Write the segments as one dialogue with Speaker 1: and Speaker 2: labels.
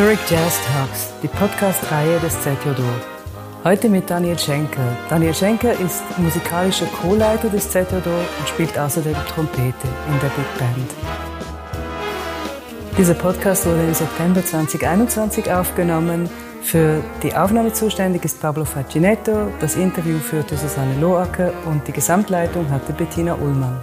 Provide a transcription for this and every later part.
Speaker 1: Zurich Jazz Talks, die Podcast-Reihe des ZJO. Heute mit Daniel Schenker. Daniel Schenker ist musikalischer Co-Leiter des ZJO und spielt außerdem Trompete in der Big Band. Dieser Podcast wurde im September 2021 aufgenommen. Für die Aufnahme zuständig ist Pablo Facinetto, das Interview führte Susanne Loacker und die Gesamtleitung hatte Bettina Ullmann.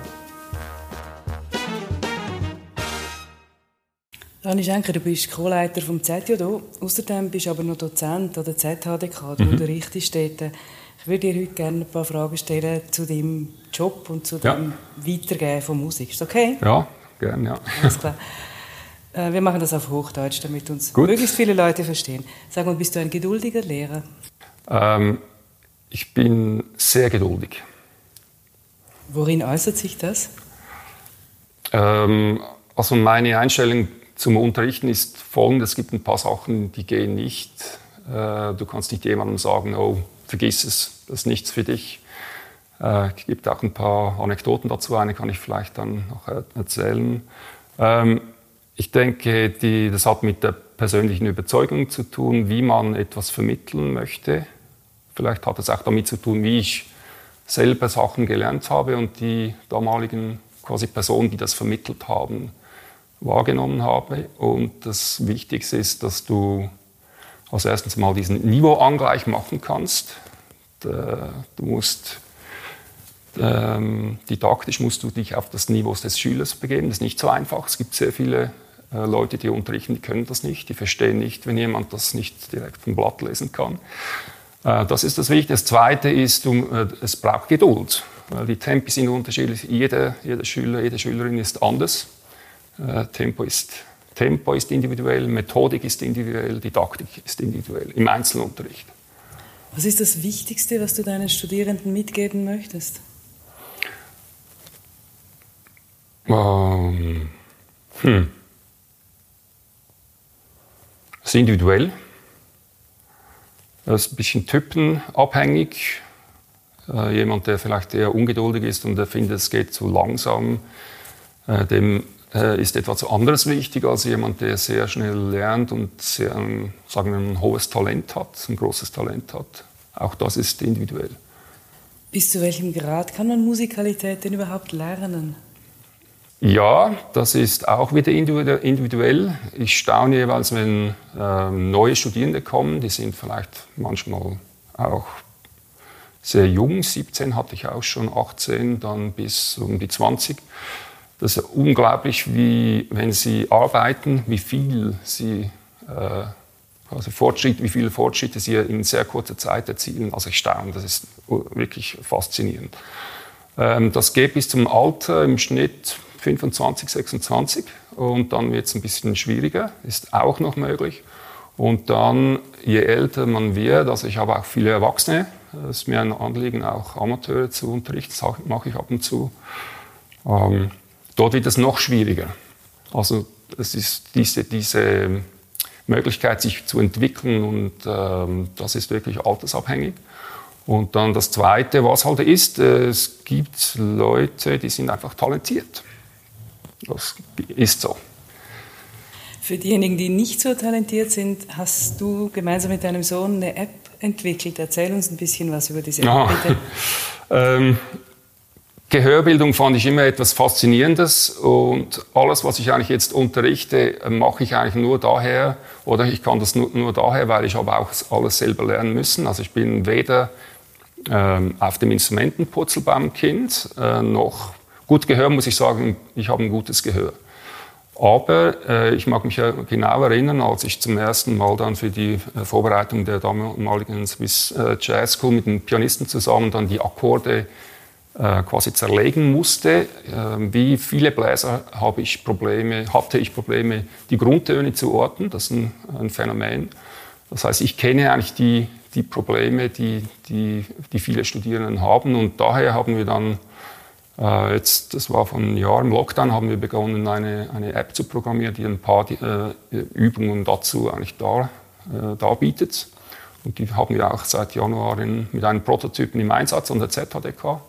Speaker 1: Dani Schenker, du bist Co-Leiter vom ZJO. Außerdem bist du aber noch Dozent an der ZHDK. Du mhm. unterrichtest dort. Ich würde dir heute gerne ein paar Fragen stellen zu deinem Job und zu dem ja. Weitergeben von Musik. Ist das okay?
Speaker 2: Ja, gerne, ja. Alles klar.
Speaker 1: Äh, wir machen das auf Hochdeutsch, damit uns Gut. möglichst viele Leute verstehen. Sag mal, bist du ein geduldiger Lehrer?
Speaker 2: Ähm, ich bin sehr geduldig.
Speaker 1: Worin äußert sich das?
Speaker 2: Ähm, also meine Einstellung zum Unterrichten ist folgendes, es gibt ein paar Sachen, die gehen nicht. Äh, du kannst nicht jemandem sagen, oh, vergiss es, das ist nichts für dich. Äh, es gibt auch ein paar Anekdoten dazu, eine kann ich vielleicht dann noch erzählen. Ähm, ich denke, die, das hat mit der persönlichen Überzeugung zu tun, wie man etwas vermitteln möchte. Vielleicht hat es auch damit zu tun, wie ich selber Sachen gelernt habe und die damaligen quasi Personen, die das vermittelt haben, wahrgenommen habe. Und das Wichtigste ist, dass du als erstens mal diesen Niveauangleich machen kannst. Du musst ähm, didaktisch musst du dich auf das Niveau des Schülers begeben. Das ist nicht so einfach. Es gibt sehr viele äh, Leute, die unterrichten, die können das nicht. Die verstehen nicht, wenn jemand das nicht direkt vom Blatt lesen kann. Äh, das ist das Wichtige. Das Zweite ist, um, äh, es braucht Geduld. Weil die Tempi sind unterschiedlich. Jeder, jeder Schüler, jede Schülerin ist anders. Äh, Tempo ist, Tempo ist individuell, Methodik ist individuell, Didaktik ist individuell im Einzelunterricht.
Speaker 1: Was ist das Wichtigste, was du deinen Studierenden mitgeben möchtest?
Speaker 2: Ähm, hm. Das ist individuell. Das ist ein bisschen typenabhängig. Äh, jemand, der vielleicht eher ungeduldig ist und der findet, es geht zu langsam, äh, dem ist etwas anderes wichtig als jemand, der sehr schnell lernt und sehr, sagen wir, ein hohes Talent hat, ein großes Talent hat. Auch das ist individuell.
Speaker 1: Bis zu welchem Grad kann man Musikalität denn überhaupt lernen?
Speaker 2: Ja, das ist auch wieder individuell. Ich staune jeweils, wenn äh, neue Studierende kommen, die sind vielleicht manchmal auch sehr jung, 17 hatte ich auch schon, 18, dann bis um die 20. Das ist unglaublich, wie, wenn sie arbeiten, wie viel sie, äh, also Fortschritt, wie viele Fortschritte sie in sehr kurzer Zeit erzielen. Also ich staune, das ist wirklich faszinierend. Ähm, das geht bis zum Alter im Schnitt 25, 26 und dann wird es ein bisschen schwieriger, ist auch noch möglich. Und dann, je älter man wird, also ich habe auch viele Erwachsene, es ist mir ein Anliegen, auch Amateure zu unterrichten, das mache ich ab und zu. Ähm, Dort wird es noch schwieriger. Also es ist diese, diese Möglichkeit, sich zu entwickeln und ähm, das ist wirklich altersabhängig. Und dann das Zweite, was halt ist, es gibt Leute, die sind einfach talentiert. Das ist so.
Speaker 1: Für diejenigen, die nicht so talentiert sind, hast du gemeinsam mit deinem Sohn eine App entwickelt. Erzähl uns ein bisschen was über diese App, bitte.
Speaker 2: ähm, Gehörbildung fand ich immer etwas Faszinierendes und alles, was ich eigentlich jetzt unterrichte, mache ich eigentlich nur daher oder ich kann das nur, nur daher, weil ich habe auch alles selber lernen müssen. Also ich bin weder ähm, auf dem Instrumentenputzelbaum Kind äh, noch gut Gehör, muss ich sagen, ich habe ein gutes Gehör. Aber äh, ich mag mich ja genau erinnern, als ich zum ersten Mal dann für die äh, Vorbereitung der damaligen Swiss äh, Jazz School mit dem Pianisten zusammen dann die Akkorde quasi zerlegen musste. Ähm, wie viele Bläser habe ich Probleme, hatte ich Probleme, die Grundtöne zu orten. Das ist ein, ein Phänomen. Das heißt, ich kenne eigentlich die, die Probleme, die, die, die viele Studierenden haben. Und daher haben wir dann äh, jetzt, das war vor einem Jahr im Lockdown, haben wir begonnen, eine, eine App zu programmieren, die ein paar äh, Übungen dazu eigentlich dar, äh, darbietet. Und die haben wir auch seit Januar in, mit einem Prototypen im Einsatz an der ZHDK.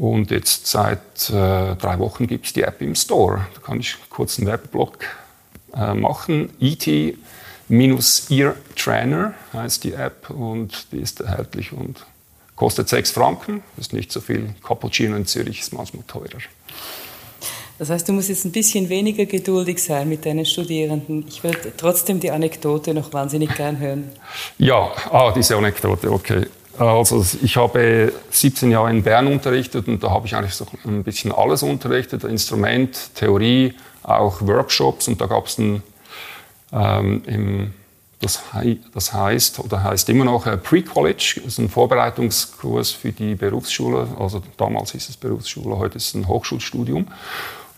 Speaker 2: Und jetzt seit äh, drei Wochen gibt es die App im Store. Da kann ich kurz einen Werbeblock äh, machen. ET minus Ear Trainer heißt die App und die ist erhältlich und kostet 6 Franken. Das ist nicht so viel. Cappuccino in Zürich ist manchmal teurer.
Speaker 1: Das heißt, du musst jetzt ein bisschen weniger geduldig sein mit deinen Studierenden. Ich würde trotzdem die Anekdote noch wahnsinnig gern hören.
Speaker 2: Ja, ah, diese Anekdote, okay. Also ich habe 17 Jahre in Bern unterrichtet und da habe ich eigentlich so ein bisschen alles unterrichtet, Instrument, Theorie, auch Workshops. Und da gab es ein, ähm, im, das, das, heißt oder heißt immer noch äh, Pre-College, das ist ein Vorbereitungskurs für die Berufsschule, also damals hieß es Berufsschule, heute ist es ein Hochschulstudium.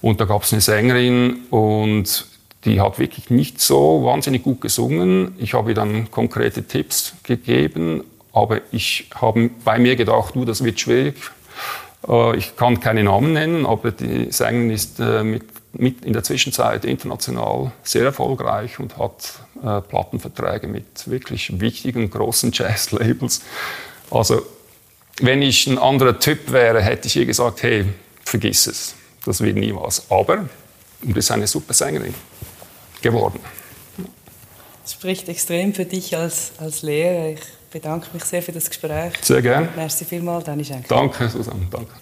Speaker 2: Und da gab es eine Sängerin und die hat wirklich nicht so wahnsinnig gut gesungen. Ich habe ihr dann konkrete Tipps gegeben aber ich habe bei mir gedacht, du, das wird schwierig. Äh, ich kann keine Namen nennen, aber die Sängerin ist äh, mit, mit in der Zwischenzeit international sehr erfolgreich und hat äh, Plattenverträge mit wirklich wichtigen großen Jazz-Labels. Also wenn ich ein anderer Typ wäre, hätte ich ihr gesagt, hey, vergiss es, das wird nie was. Aber du bist eine super Sängerin geworden.
Speaker 1: Das spricht extrem für dich als, als Lehrer. Ich bedanke mich sehr für das Gespräch.
Speaker 2: Sehr gerne.
Speaker 1: Merci vielmals, Danny Schenker.
Speaker 2: Danke, Susanne. Danke.